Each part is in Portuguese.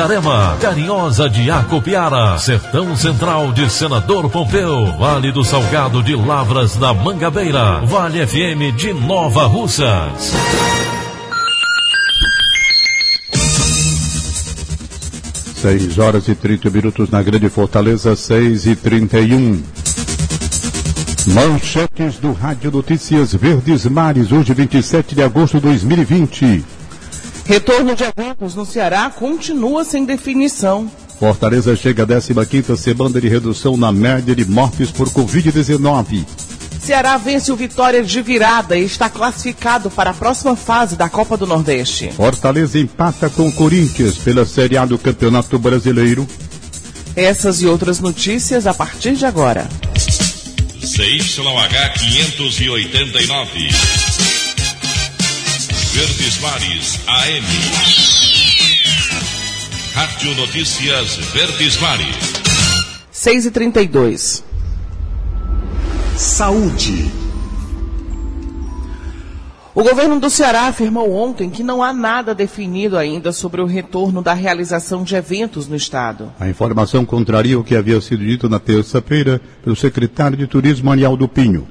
Itarema, Carinhosa de Acopiara, Sertão Central de Senador Pompeu, Vale do Salgado de Lavras da Mangabeira, Vale FM de Nova Russas. Seis horas e 30 minutos na Grande Fortaleza, seis e trinta e um. Manchetes do Rádio Notícias Verdes Mares, hoje 27 de agosto de 2020. Retorno de eventos no Ceará continua sem definição. Fortaleza chega à 15ª semana de redução na média de mortes por Covid-19. Ceará vence o Vitória de virada e está classificado para a próxima fase da Copa do Nordeste. Fortaleza empata com Corinthians pela Série A do Campeonato Brasileiro. Essas e outras notícias a partir de agora. CYH 589. Verdes Mares AM. Rádio Notícias Verdes Mares. 6 e 32 Saúde. O governo do Ceará afirmou ontem que não há nada definido ainda sobre o retorno da realização de eventos no estado. A informação contraria o que havia sido dito na terça-feira pelo secretário de Turismo Anialdo Pinho.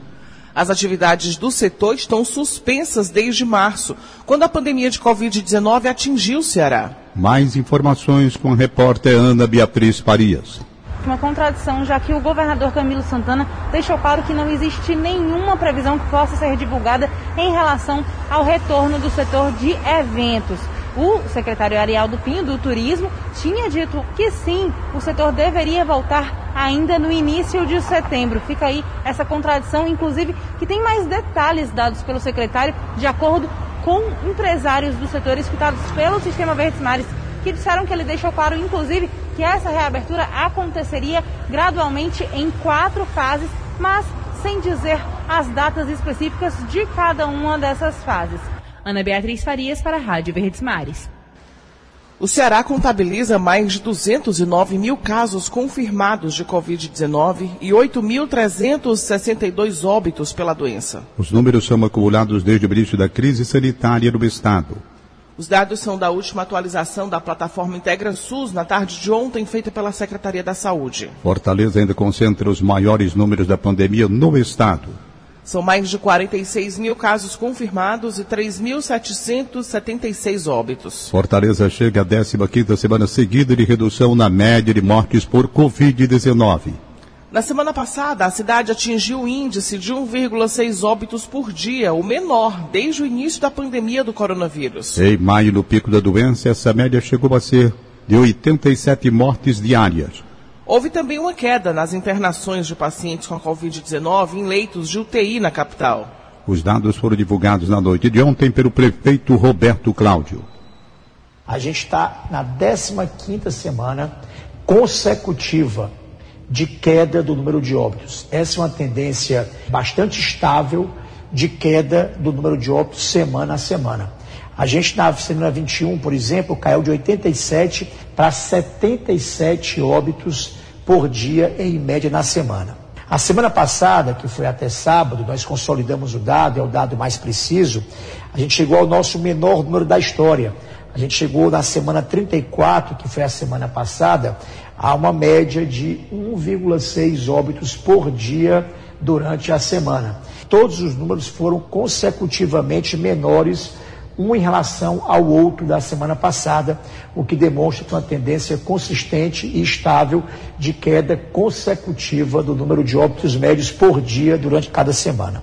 As atividades do setor estão suspensas desde março, quando a pandemia de Covid-19 atingiu o Ceará. Mais informações com a repórter Ana Beatriz Farias. Uma contradição, já que o governador Camilo Santana deixou claro que não existe nenhuma previsão que possa ser divulgada em relação ao retorno do setor de eventos. O secretário Arialdo Pinho, do Turismo, tinha dito que sim, o setor deveria voltar ainda no início de setembro. Fica aí essa contradição, inclusive, que tem mais detalhes dados pelo secretário, de acordo com empresários do setor escutados pelo Sistema Verdes Mares, que disseram que ele deixou claro, inclusive, que essa reabertura aconteceria gradualmente em quatro fases, mas sem dizer as datas específicas de cada uma dessas fases. Ana Beatriz Farias para a Rádio Verdes Mares. O Ceará contabiliza mais de 209 mil casos confirmados de Covid-19 e 8.362 óbitos pela doença. Os números são acumulados desde o início da crise sanitária no estado. Os dados são da última atualização da plataforma Integra SUS na tarde de ontem, feita pela Secretaria da Saúde. Fortaleza ainda concentra os maiores números da pandemia no estado. São mais de 46 mil casos confirmados e 3.776 óbitos. Fortaleza chega à 15ª semana seguida de redução na média de mortes por Covid-19. Na semana passada, a cidade atingiu o índice de 1,6 óbitos por dia, o menor desde o início da pandemia do coronavírus. Em maio, no pico da doença, essa média chegou a ser de 87 mortes diárias. Houve também uma queda nas internações de pacientes com a Covid-19 em leitos de UTI na capital. Os dados foram divulgados na noite de ontem pelo prefeito Roberto Cláudio. A gente está na 15ª semana consecutiva de queda do número de óbitos. Essa é uma tendência bastante estável de queda do número de óbitos semana a semana. A gente na semana 21, por exemplo, caiu de 87 para 77 óbitos por dia em média na semana. A semana passada, que foi até sábado, nós consolidamos o dado, é o dado mais preciso, a gente chegou ao nosso menor número da história. A gente chegou na semana 34, que foi a semana passada, a uma média de 1,6 óbitos por dia durante a semana. Todos os números foram consecutivamente menores um em relação ao outro da semana passada, o que demonstra uma tendência consistente e estável de queda consecutiva do número de óbitos médios por dia durante cada semana.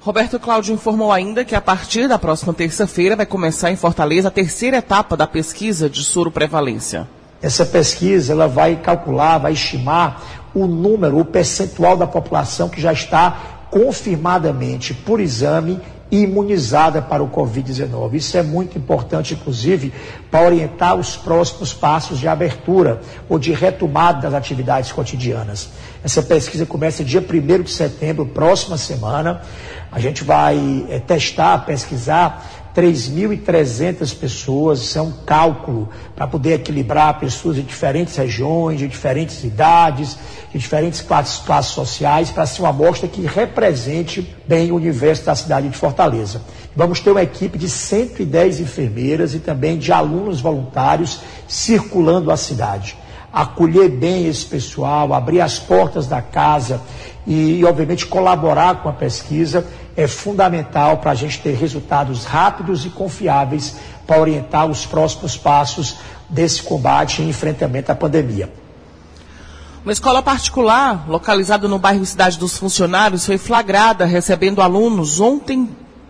Roberto Cláudio informou ainda que a partir da próxima terça-feira vai começar em Fortaleza a terceira etapa da pesquisa de soro prevalência. Essa pesquisa ela vai calcular, vai estimar o número, o percentual da população que já está confirmadamente por exame imunizada para o Covid-19. Isso é muito importante, inclusive, para orientar os próximos passos de abertura ou de retomada das atividades cotidianas. Essa pesquisa começa dia 1 de setembro, próxima semana. A gente vai é, testar, pesquisar 3.300 pessoas, isso é um cálculo para poder equilibrar pessoas de diferentes regiões, de diferentes idades, de diferentes classes, classes sociais, para ser uma amostra que represente bem o universo da cidade de Fortaleza. Vamos ter uma equipe de 110 enfermeiras e também de alunos voluntários circulando a cidade. Acolher bem esse pessoal, abrir as portas da casa e, obviamente, colaborar com a pesquisa é fundamental para a gente ter resultados rápidos e confiáveis para orientar os próximos passos desse combate e enfrentamento à pandemia. Uma escola particular, localizada no bairro Cidade dos Funcionários, foi flagrada recebendo alunos ontem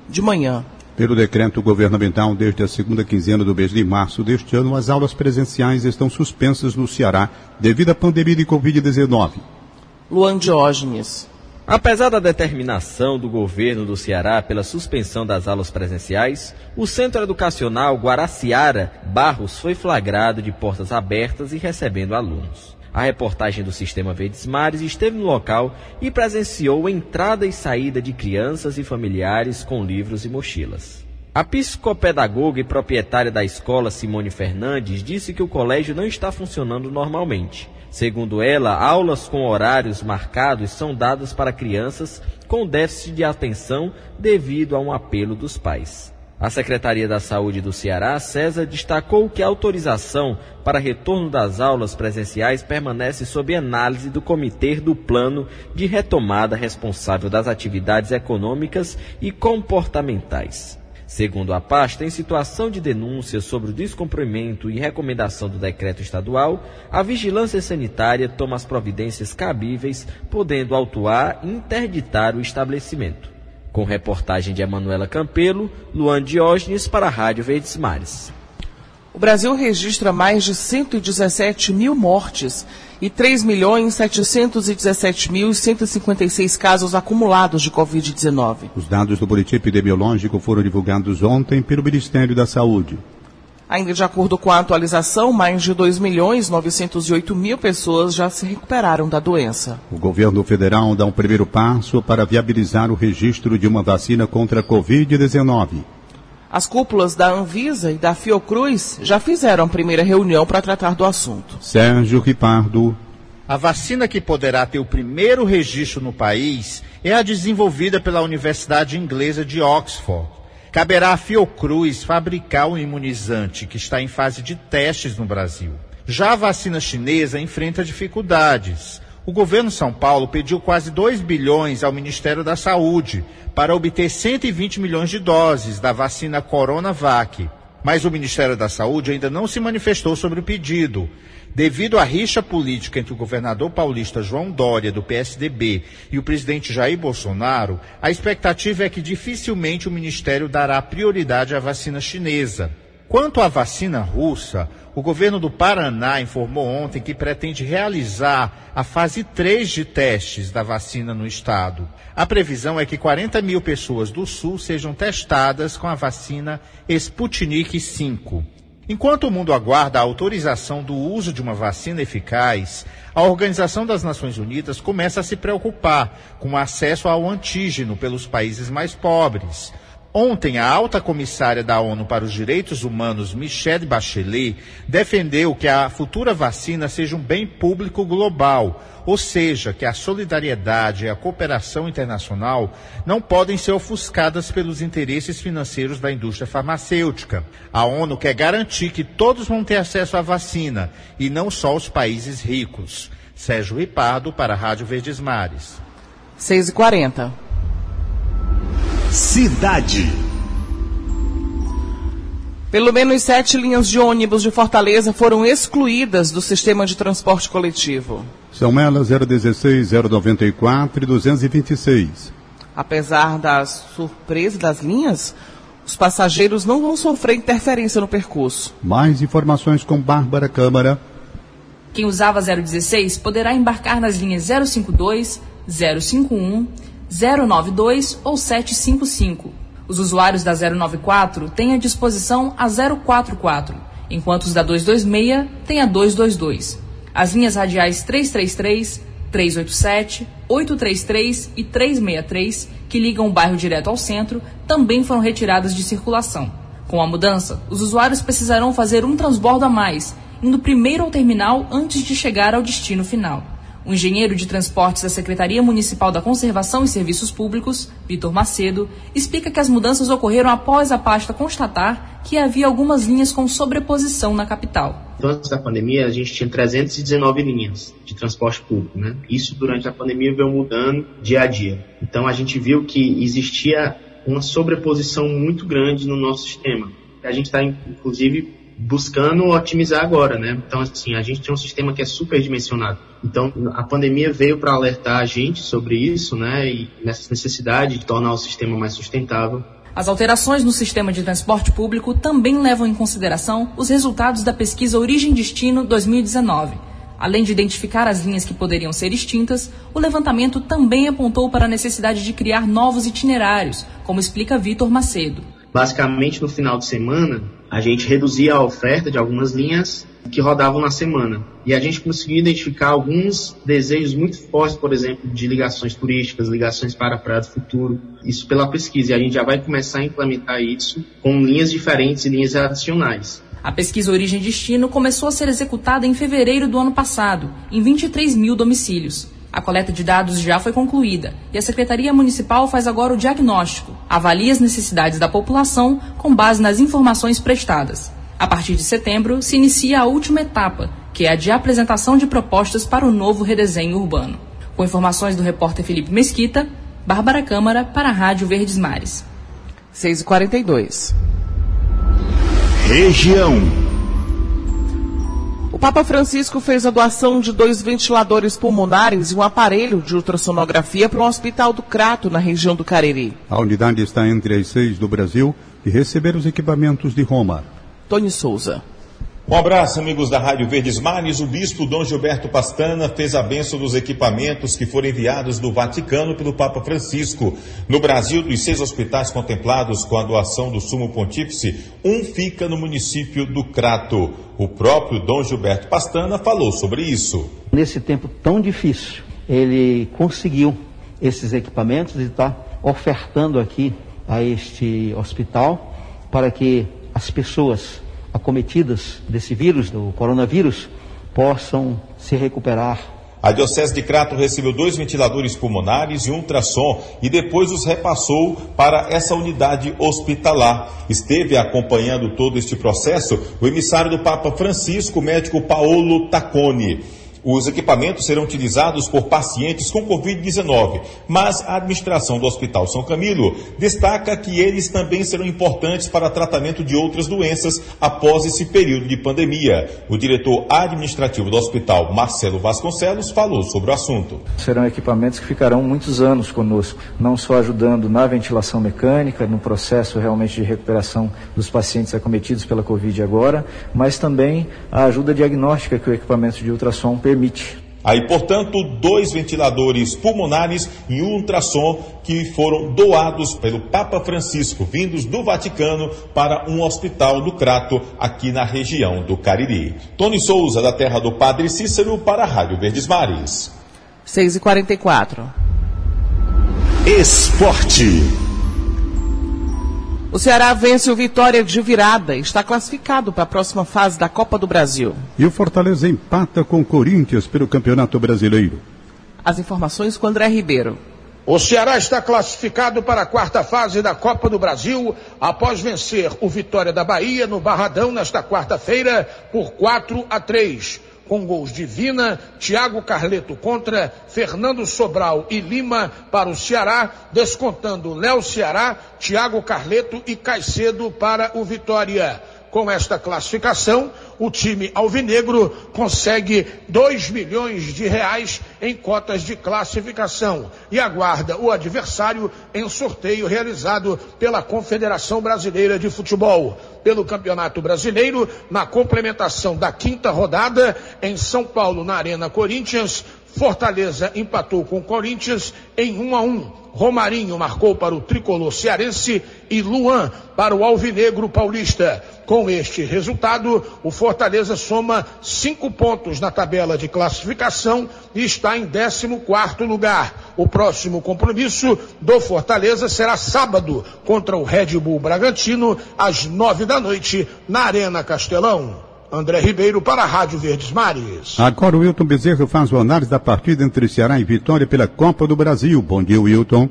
de manhã. Pelo decreto governamental, desde a segunda quinzena do mês de março deste ano, as aulas presenciais estão suspensas no Ceará devido à pandemia de Covid-19. Luan Diógenes. Apesar da determinação do governo do Ceará pela suspensão das aulas presenciais, o Centro Educacional Guaraciara Barros foi flagrado de portas abertas e recebendo alunos. A reportagem do Sistema Verdes Mares esteve no local e presenciou entrada e saída de crianças e familiares com livros e mochilas. A psicopedagoga e proprietária da escola, Simone Fernandes, disse que o colégio não está funcionando normalmente Segundo ela, aulas com horários marcados são dadas para crianças com déficit de atenção devido a um apelo dos pais. A Secretaria da Saúde do Ceará, César, destacou que a autorização para retorno das aulas presenciais permanece sob análise do Comitê do Plano de Retomada responsável das atividades econômicas e comportamentais. Segundo a pasta, em situação de denúncia sobre o descumprimento e recomendação do decreto estadual, a vigilância sanitária toma as providências cabíveis, podendo autuar e interditar o estabelecimento. Com reportagem de Emanuela Campelo, Luan Diógenes para a Rádio Verdes Mares. O Brasil registra mais de 117 mil mortes e 3.717.156 casos acumulados de Covid-19. Os dados do boletim epidemiológico foram divulgados ontem pelo Ministério da Saúde. Ainda de acordo com a atualização, mais de 2 milhões 908 mil pessoas já se recuperaram da doença. O governo federal dá um primeiro passo para viabilizar o registro de uma vacina contra a Covid-19. As cúpulas da Anvisa e da Fiocruz já fizeram a primeira reunião para tratar do assunto. Sérgio Ripardo. A vacina que poderá ter o primeiro registro no país é a desenvolvida pela Universidade Inglesa de Oxford. Caberá à Fiocruz fabricar o imunizante que está em fase de testes no Brasil. Já a vacina chinesa enfrenta dificuldades. O governo São Paulo pediu quase 2 bilhões ao Ministério da Saúde para obter 120 milhões de doses da vacina Coronavac. Mas o Ministério da Saúde ainda não se manifestou sobre o pedido. Devido à rixa política entre o governador paulista João Dória, do PSDB, e o presidente Jair Bolsonaro, a expectativa é que dificilmente o Ministério dará prioridade à vacina chinesa. Quanto à vacina russa, o governo do Paraná informou ontem que pretende realizar a fase 3 de testes da vacina no estado. A previsão é que 40 mil pessoas do sul sejam testadas com a vacina Sputnik V. Enquanto o mundo aguarda a autorização do uso de uma vacina eficaz, a Organização das Nações Unidas começa a se preocupar com o acesso ao antígeno pelos países mais pobres. Ontem, a alta comissária da ONU para os Direitos Humanos, Michelle Bachelet, defendeu que a futura vacina seja um bem público global, ou seja, que a solidariedade e a cooperação internacional não podem ser ofuscadas pelos interesses financeiros da indústria farmacêutica. A ONU quer garantir que todos vão ter acesso à vacina e não só os países ricos. Sérgio Ripardo para a Rádio Verdes Mares. 6h40. Cidade. Pelo menos sete linhas de ônibus de Fortaleza foram excluídas do sistema de transporte coletivo. São elas 016, 094 e 226. Apesar da surpresa das linhas, os passageiros não vão sofrer interferência no percurso. Mais informações com Bárbara Câmara. Quem usava 016 poderá embarcar nas linhas 052, 051, 092 ou 755. Os usuários da 094 têm à disposição a 044, enquanto os da 226 têm a 222. As linhas radiais 333, 387, 833 e 363, que ligam o bairro direto ao centro, também foram retiradas de circulação. Com a mudança, os usuários precisarão fazer um transbordo a mais, indo primeiro ao terminal antes de chegar ao destino final. O engenheiro de transportes da Secretaria Municipal da Conservação e Serviços Públicos, Vitor Macedo, explica que as mudanças ocorreram após a pasta constatar que havia algumas linhas com sobreposição na capital. Antes da pandemia, a gente tinha 319 linhas de transporte público, né? Isso durante a pandemia veio mudando dia a dia. Então a gente viu que existia uma sobreposição muito grande no nosso sistema. A gente está, inclusive, buscando otimizar agora, né? Então, assim, a gente tem um sistema que é superdimensionado. Então, a pandemia veio para alertar a gente sobre isso, né? E nessa necessidade de tornar o sistema mais sustentável. As alterações no sistema de transporte público também levam em consideração os resultados da pesquisa Origem Destino 2019. Além de identificar as linhas que poderiam ser extintas, o levantamento também apontou para a necessidade de criar novos itinerários, como explica Vitor Macedo. Basicamente, no final de semana, a gente reduzia a oferta de algumas linhas que rodavam na semana. E a gente conseguiu identificar alguns desejos muito fortes, por exemplo, de ligações turísticas, ligações para do Futuro. Isso pela pesquisa. E a gente já vai começar a implementar isso com linhas diferentes e linhas adicionais. A pesquisa Origem Destino começou a ser executada em fevereiro do ano passado, em 23 mil domicílios. A coleta de dados já foi concluída e a Secretaria Municipal faz agora o diagnóstico, avalia as necessidades da população com base nas informações prestadas. A partir de setembro, se inicia a última etapa, que é a de apresentação de propostas para o novo redesenho urbano. Com informações do repórter Felipe Mesquita, Bárbara Câmara para a Rádio Verdes Mares. 6h42. Região Papa Francisco fez a doação de dois ventiladores pulmonares e um aparelho de ultrassonografia para um hospital do Crato, na região do Cariri. A unidade está entre as seis do Brasil e receber os equipamentos de Roma. Tony Souza. Um abraço, amigos da Rádio Verdes Mares. O bispo Dom Gilberto Pastana fez a benção dos equipamentos que foram enviados do Vaticano pelo Papa Francisco. No Brasil, dos seis hospitais contemplados com a doação do Sumo Pontífice, um fica no município do Crato. O próprio Dom Gilberto Pastana falou sobre isso. Nesse tempo tão difícil, ele conseguiu esses equipamentos e está ofertando aqui a este hospital para que as pessoas acometidas desse vírus, do coronavírus, possam se recuperar. A Diocese de Crato recebeu dois ventiladores pulmonares e um ultrassom e depois os repassou para essa unidade hospitalar. Esteve acompanhando todo este processo o emissário do Papa Francisco, o médico Paolo Tacconi. Os equipamentos serão utilizados por pacientes com Covid-19, mas a administração do Hospital São Camilo destaca que eles também serão importantes para tratamento de outras doenças após esse período de pandemia. O diretor administrativo do hospital, Marcelo Vasconcelos, falou sobre o assunto. Serão equipamentos que ficarão muitos anos conosco, não só ajudando na ventilação mecânica, no processo realmente de recuperação dos pacientes acometidos pela Covid agora, mas também a ajuda diagnóstica que o equipamento de ultrassom permite permite. Aí, portanto, dois ventiladores pulmonares e um ultrassom que foram doados pelo Papa Francisco, vindos do Vaticano, para um hospital do Crato, aqui na região do Cariri. Tony Souza, da terra do Padre Cícero, para a Rádio Verdes Mares. 6h44. Esporte. O Ceará vence o Vitória de virada e está classificado para a próxima fase da Copa do Brasil. E o Fortaleza empata com o Corinthians pelo Campeonato Brasileiro. As informações com André Ribeiro. O Ceará está classificado para a quarta fase da Copa do Brasil após vencer o Vitória da Bahia no Barradão nesta quarta-feira por 4 a 3 com gols de Vina, Thiago Carleto contra Fernando Sobral e Lima para o Ceará, descontando Léo Ceará, Thiago Carleto e Caicedo para o Vitória. Com esta classificação, o time alvinegro consegue 2 milhões de reais em cotas de classificação e aguarda o adversário em sorteio realizado pela Confederação Brasileira de Futebol. Pelo Campeonato Brasileiro, na complementação da quinta rodada, em São Paulo, na Arena Corinthians, Fortaleza empatou com Corinthians em 1 a 1. Romarinho marcou para o tricolor cearense e Luan para o Alvinegro Paulista. Com este resultado, o Fortaleza soma cinco pontos na tabela de classificação e está em 14 lugar. O próximo compromisso do Fortaleza será sábado contra o Red Bull Bragantino às nove da noite na Arena Castelão. André Ribeiro para a Rádio Verdes Mares. Agora o Wilton Bezerra faz o análise da partida entre Ceará e Vitória pela Copa do Brasil. Bom dia, Wilton.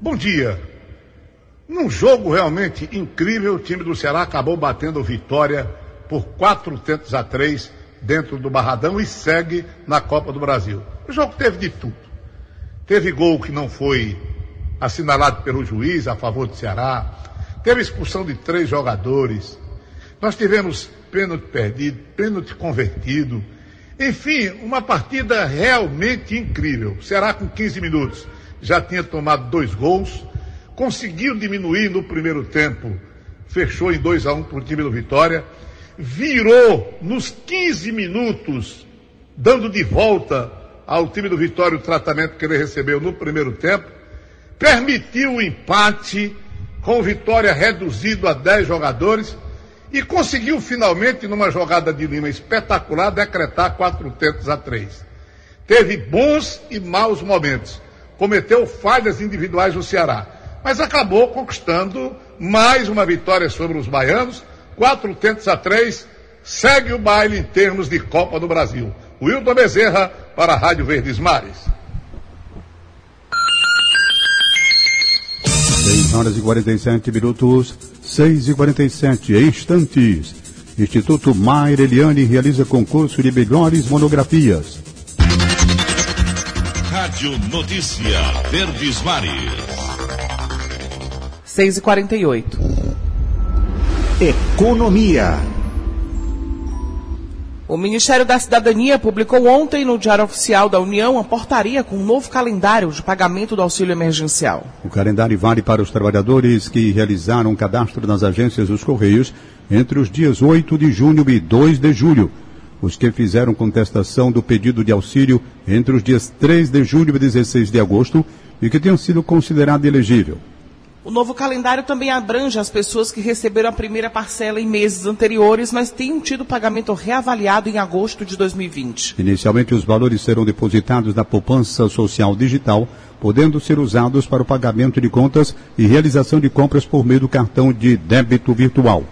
Bom dia. Num jogo realmente incrível, o time do Ceará acabou batendo o Vitória por quatro tentos a três dentro do Barradão e segue na Copa do Brasil. O jogo teve de tudo. Teve gol que não foi assinalado pelo juiz a favor do Ceará. Teve expulsão de três jogadores. Nós tivemos pênalti perdido, pênalti convertido. Enfim, uma partida realmente incrível. Será com 15 minutos já tinha tomado dois gols, conseguiu diminuir no primeiro tempo, fechou em 2 a 1 um para o time do Vitória, virou nos 15 minutos, dando de volta ao time do Vitória o tratamento que ele recebeu no primeiro tempo, permitiu o empate com o Vitória reduzido a 10 jogadores e conseguiu finalmente, numa jogada de Lima espetacular, decretar quatro tentos a três. Teve bons e maus momentos. Cometeu falhas individuais no Ceará. Mas acabou conquistando mais uma vitória sobre os baianos. Quatro tentos a três. Segue o baile em termos de Copa do Brasil. Wilton Bezerra para a Rádio Verdes Mares. 6 horas e 47 minutos, 6 e 47 instantes. Instituto Maier Eliane realiza concurso de melhores monografias. Rádio Notícia Verdes Mares. 6 e 48 Economia. O Ministério da Cidadania publicou ontem no Diário Oficial da União a portaria com um novo calendário de pagamento do auxílio emergencial. O calendário vale para os trabalhadores que realizaram cadastro nas agências dos Correios entre os dias 8 de junho e 2 de julho. Os que fizeram contestação do pedido de auxílio entre os dias 3 de julho e 16 de agosto e que tenham sido considerado elegível. O novo calendário também abrange as pessoas que receberam a primeira parcela em meses anteriores, mas tenham tido o pagamento reavaliado em agosto de 2020. Inicialmente, os valores serão depositados na poupança social digital, podendo ser usados para o pagamento de contas e realização de compras por meio do cartão de débito virtual.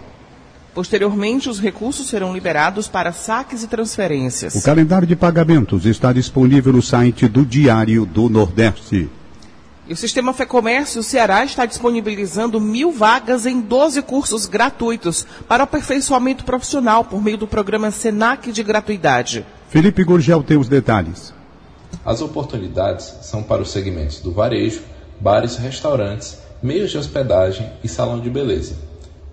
Posteriormente, os recursos serão liberados para saques e transferências. O calendário de pagamentos está disponível no site do Diário do Nordeste. E o Sistema Fecomércio Ceará está disponibilizando mil vagas em 12 cursos gratuitos para aperfeiçoamento profissional por meio do programa SENAC de gratuidade. Felipe Gurgel tem os detalhes. As oportunidades são para os segmentos do varejo, bares e restaurantes, meios de hospedagem e salão de beleza.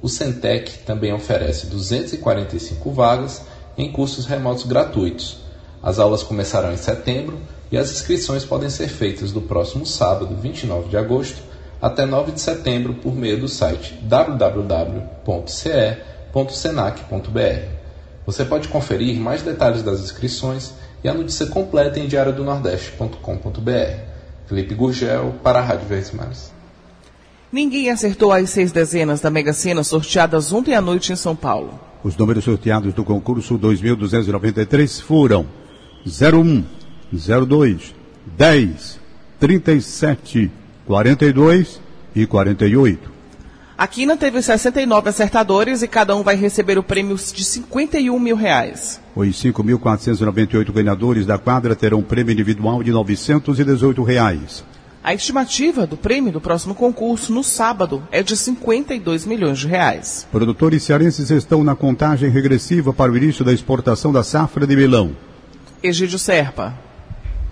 O Centec também oferece 245 vagas em cursos remotos gratuitos. As aulas começarão em setembro e as inscrições podem ser feitas do próximo sábado, 29 de agosto, até 9 de setembro por meio do site www.ce.senac.br. Você pode conferir mais detalhes das inscrições e a notícia completa em diariodonordeste.com.br. Felipe Gurgel para a Rádio Verdes Mares. Ninguém acertou as seis dezenas da Mega Sena sorteadas ontem à noite em São Paulo. Os números sorteados do concurso 2293 foram 01, 02, 10, 37, 42 e 48. A Quina teve 69 acertadores e cada um vai receber o prêmio de 51 mil reais. Os 5.498 ganhadores da quadra terão um prêmio individual de 918 reais. A estimativa do prêmio do próximo concurso no sábado é de 52 milhões de reais. Produtores cearenses estão na contagem regressiva para o início da exportação da safra de melão. Egídio Serpa.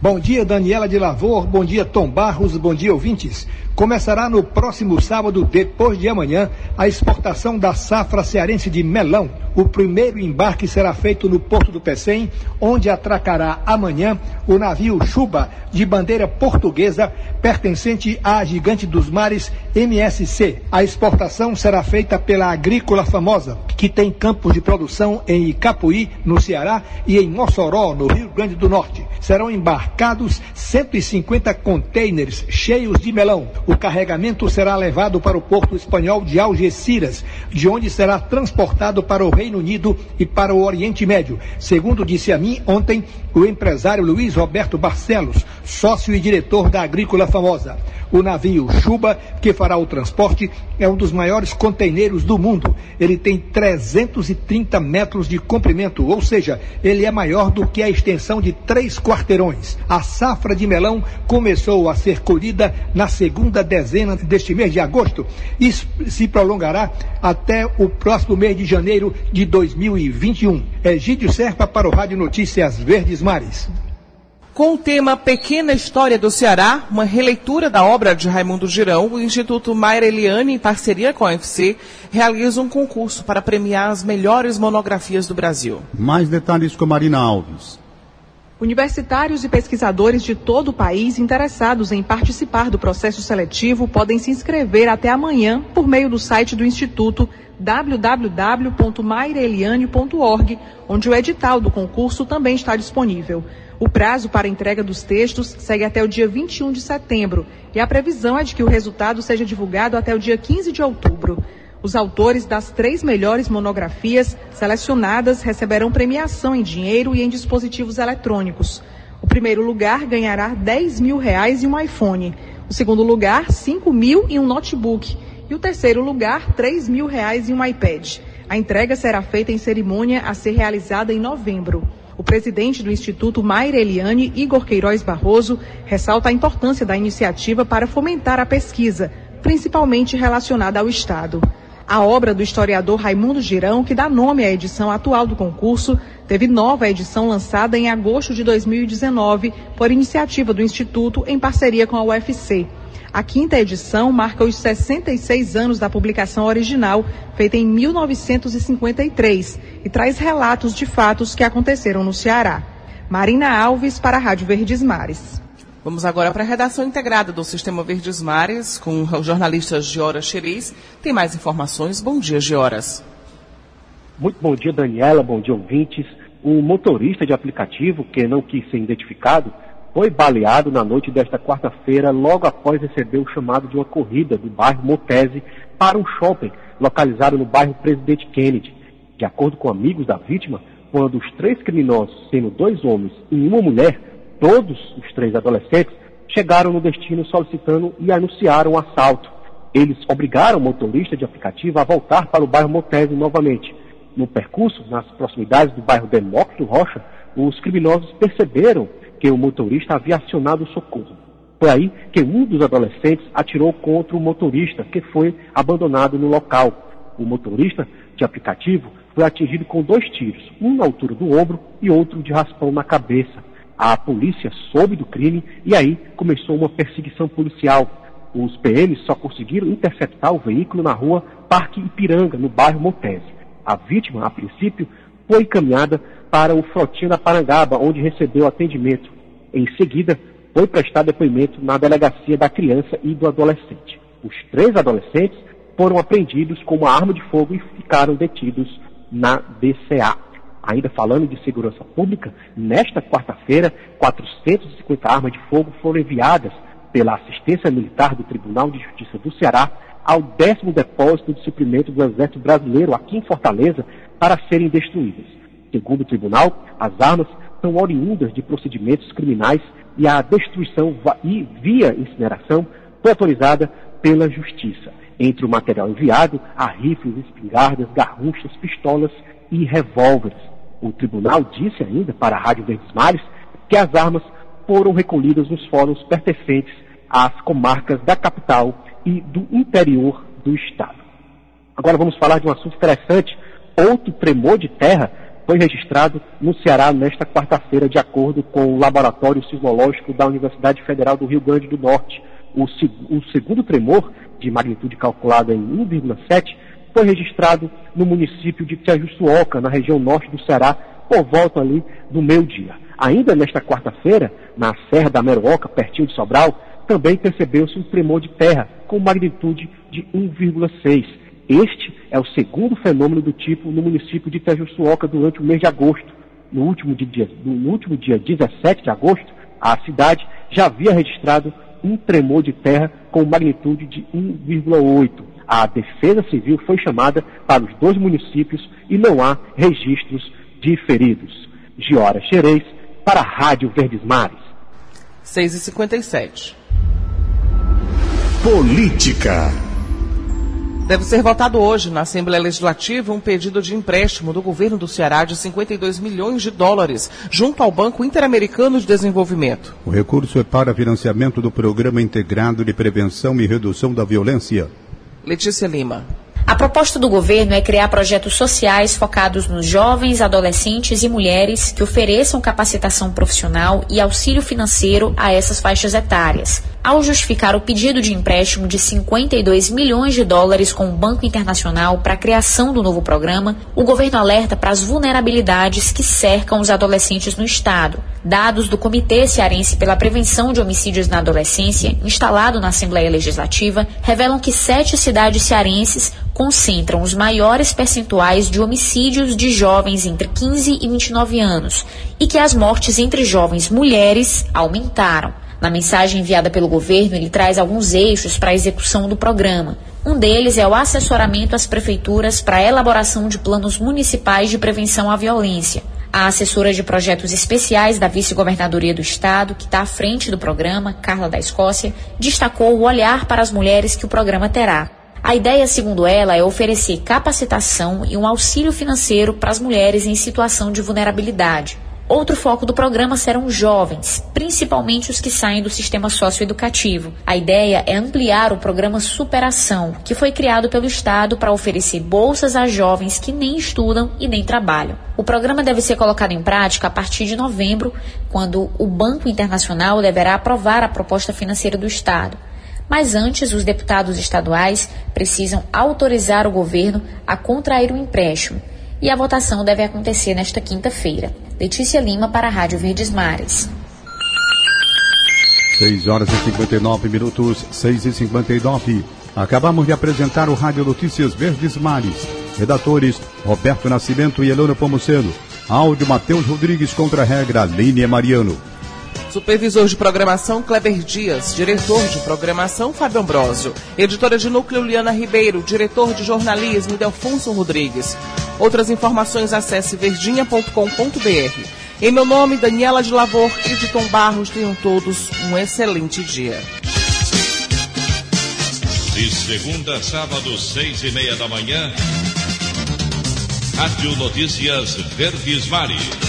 Bom dia, Daniela de Lavor. Bom dia, Tom Barros. Bom dia, ouvintes. Começará no próximo sábado, depois de amanhã, a exportação da safra cearense de melão. O primeiro embarque será feito no Porto do Pecém, onde atracará amanhã o navio Chuba, de bandeira portuguesa, pertencente à Gigante dos Mares MSC. A exportação será feita pela Agrícola Famosa, que tem campos de produção em Icapuí, no Ceará, e em Mossoró, no Rio Grande do Norte. Serão embarcados 150 containers cheios de melão. O carregamento será levado para o porto espanhol de Algeciras, de onde será transportado para o Reino Unido e para o Oriente Médio. Segundo disse a mim ontem o empresário Luiz Roberto Barcelos, sócio e diretor da Agrícola Famosa. O navio Chuba, que fará o transporte, é um dos maiores containeiros do mundo. Ele tem 330 metros de comprimento, ou seja, ele é maior do que a extensão de três quarteirões. A safra de melão começou a ser colhida na segunda dezena deste mês de agosto e se prolongará até o próximo mês de janeiro de 2021. Egídio Serpa para o Rádio Notícias Verdes Mares. Com o tema Pequena História do Ceará, uma releitura da obra de Raimundo Girão, o Instituto Mayra Eliane, em parceria com a UFC, realiza um concurso para premiar as melhores monografias do Brasil. Mais detalhes com Marina Alves. Universitários e pesquisadores de todo o país interessados em participar do processo seletivo podem se inscrever até amanhã por meio do site do Instituto www.maireliane.org, onde o edital do concurso também está disponível. O prazo para entrega dos textos segue até o dia 21 de setembro e a previsão é de que o resultado seja divulgado até o dia 15 de outubro. Os autores das três melhores monografias selecionadas receberão premiação em dinheiro e em dispositivos eletrônicos. O primeiro lugar ganhará 10 mil reais e um iPhone. O segundo lugar, 5 mil e um notebook. E o terceiro lugar, 3 mil reais e um iPad. A entrega será feita em cerimônia a ser realizada em novembro. O presidente do Instituto Mayra Eliane, Igor Queiroz Barroso, ressalta a importância da iniciativa para fomentar a pesquisa, principalmente relacionada ao Estado. A obra do historiador Raimundo Girão, que dá nome à edição atual do concurso, teve nova edição lançada em agosto de 2019 por iniciativa do Instituto em parceria com a UFC. A quinta edição marca os 66 anos da publicação original, feita em 1953, e traz relatos de fatos que aconteceram no Ceará. Marina Alves, para a Rádio Verdes Mares. Vamos agora para a redação integrada do Sistema Verdes Mares, com o jornalista Giora Xeriz. Tem mais informações. Bom dia, Gioras. Muito bom dia, Daniela. Bom dia, ouvintes. Um motorista de aplicativo que não quis ser identificado foi baleado na noite desta quarta-feira, logo após receber o chamado de uma corrida do bairro Montese para um shopping localizado no bairro Presidente Kennedy. De acordo com amigos da vítima, quando os três criminosos, sendo dois homens e uma mulher, todos os três adolescentes, chegaram no destino solicitando e anunciaram o assalto. Eles obrigaram o motorista de aplicativo a voltar para o bairro Montese novamente. No percurso, nas proximidades do bairro Demócrito Rocha, os criminosos perceberam que o motorista havia acionado o socorro. Foi aí que um dos adolescentes atirou contra o motorista, que foi abandonado no local. O motorista de aplicativo foi atingido com dois tiros, um na altura do ombro e outro de raspão na cabeça. A polícia soube do crime e aí começou uma perseguição policial. Os PMs só conseguiram interceptar o veículo na rua Parque Ipiranga, no bairro Montese. A vítima, a princípio, foi encaminhada para o Frotinha da Parangaba, onde recebeu atendimento. Em seguida, foi prestar depoimento na delegacia da criança e do adolescente. Os três adolescentes foram apreendidos com uma arma de fogo e ficaram detidos na DCA. Ainda falando de segurança pública, nesta quarta-feira, 450 armas de fogo foram enviadas pela assistência militar do Tribunal de Justiça do Ceará ao décimo depósito de suprimento do Exército Brasileiro aqui em Fortaleza para serem destruídas. Segundo o tribunal, as armas são oriundas de procedimentos criminais e a destruição e via incineração foi autorizada pela Justiça. Entre o material enviado, há rifles, espingardas, garruchas, pistolas e revólveres. O tribunal disse ainda para a Rádio Verdes Mares que as armas foram recolhidas nos fóruns pertencentes às comarcas da capital e do interior do estado. Agora vamos falar de um assunto interessante. Outro tremor de terra foi registrado no Ceará nesta quarta-feira, de acordo com o Laboratório Sismológico da Universidade Federal do Rio Grande do Norte. O, o segundo tremor, de magnitude calculada em 1,7, foi registrado no município de Tiajuçuoca, na região norte do Ceará, por volta ali do meio-dia. Ainda nesta quarta-feira, na Serra da Meruoca, pertinho de Sobral, também percebeu-se um tremor de terra com magnitude de 1,6. Este é o segundo fenômeno do tipo no município de Tejuçuoca durante o mês de agosto. No último dia, no último dia 17 de agosto, a cidade já havia registrado um tremor de terra com magnitude de 1,8. A Defesa Civil foi chamada para os dois municípios e não há registros de feridos. Giora Xerez, para a Rádio Verdes Mares. 6h57. Política. Deve ser votado hoje na Assembleia Legislativa um pedido de empréstimo do governo do Ceará de 52 milhões de dólares junto ao Banco Interamericano de Desenvolvimento. O recurso é para financiamento do Programa Integrado de Prevenção e Redução da Violência. Letícia Lima. A proposta do governo é criar projetos sociais focados nos jovens, adolescentes e mulheres que ofereçam capacitação profissional e auxílio financeiro a essas faixas etárias. Ao justificar o pedido de empréstimo de 52 milhões de dólares com o Banco Internacional para a criação do novo programa, o governo alerta para as vulnerabilidades que cercam os adolescentes no estado. Dados do Comitê Cearense pela Prevenção de Homicídios na Adolescência, instalado na Assembleia Legislativa, revelam que sete cidades cearenses concentram os maiores percentuais de homicídios de jovens entre 15 e 29 anos e que as mortes entre jovens mulheres aumentaram. Na mensagem enviada pelo governo, ele traz alguns eixos para a execução do programa. Um deles é o assessoramento às prefeituras para a elaboração de planos municipais de prevenção à violência. A assessora de projetos especiais da vice-governadoria do estado, que está à frente do programa, Carla da Escócia, destacou o olhar para as mulheres que o programa terá. A ideia, segundo ela, é oferecer capacitação e um auxílio financeiro para as mulheres em situação de vulnerabilidade. Outro foco do programa serão jovens, principalmente os que saem do sistema socioeducativo. A ideia é ampliar o programa Superação, que foi criado pelo Estado para oferecer bolsas a jovens que nem estudam e nem trabalham. O programa deve ser colocado em prática a partir de novembro, quando o Banco Internacional deverá aprovar a proposta financeira do Estado. Mas antes, os deputados estaduais precisam autorizar o governo a contrair o empréstimo. E a votação deve acontecer nesta quinta-feira. Letícia Lima para a Rádio Verdes Mares. 6 horas e 59 minutos, 6 e 59. Acabamos de apresentar o Rádio Notícias Verdes Mares. Redatores Roberto Nascimento e Elona Pomuceno. Áudio Matheus Rodrigues contra a regra Línia Mariano. Supervisor de programação Kleber Dias, diretor de programação Fábio Ambrosio, editora de núcleo Liana Ribeiro, diretor de jornalismo Delfonso Rodrigues. Outras informações acesse verdinha.com.br. Em meu nome, Daniela de Lavor e de Tom Barros, tenham todos um excelente dia. De segunda a sábado, seis e meia da manhã, Rádio Notícias Verdes Mares.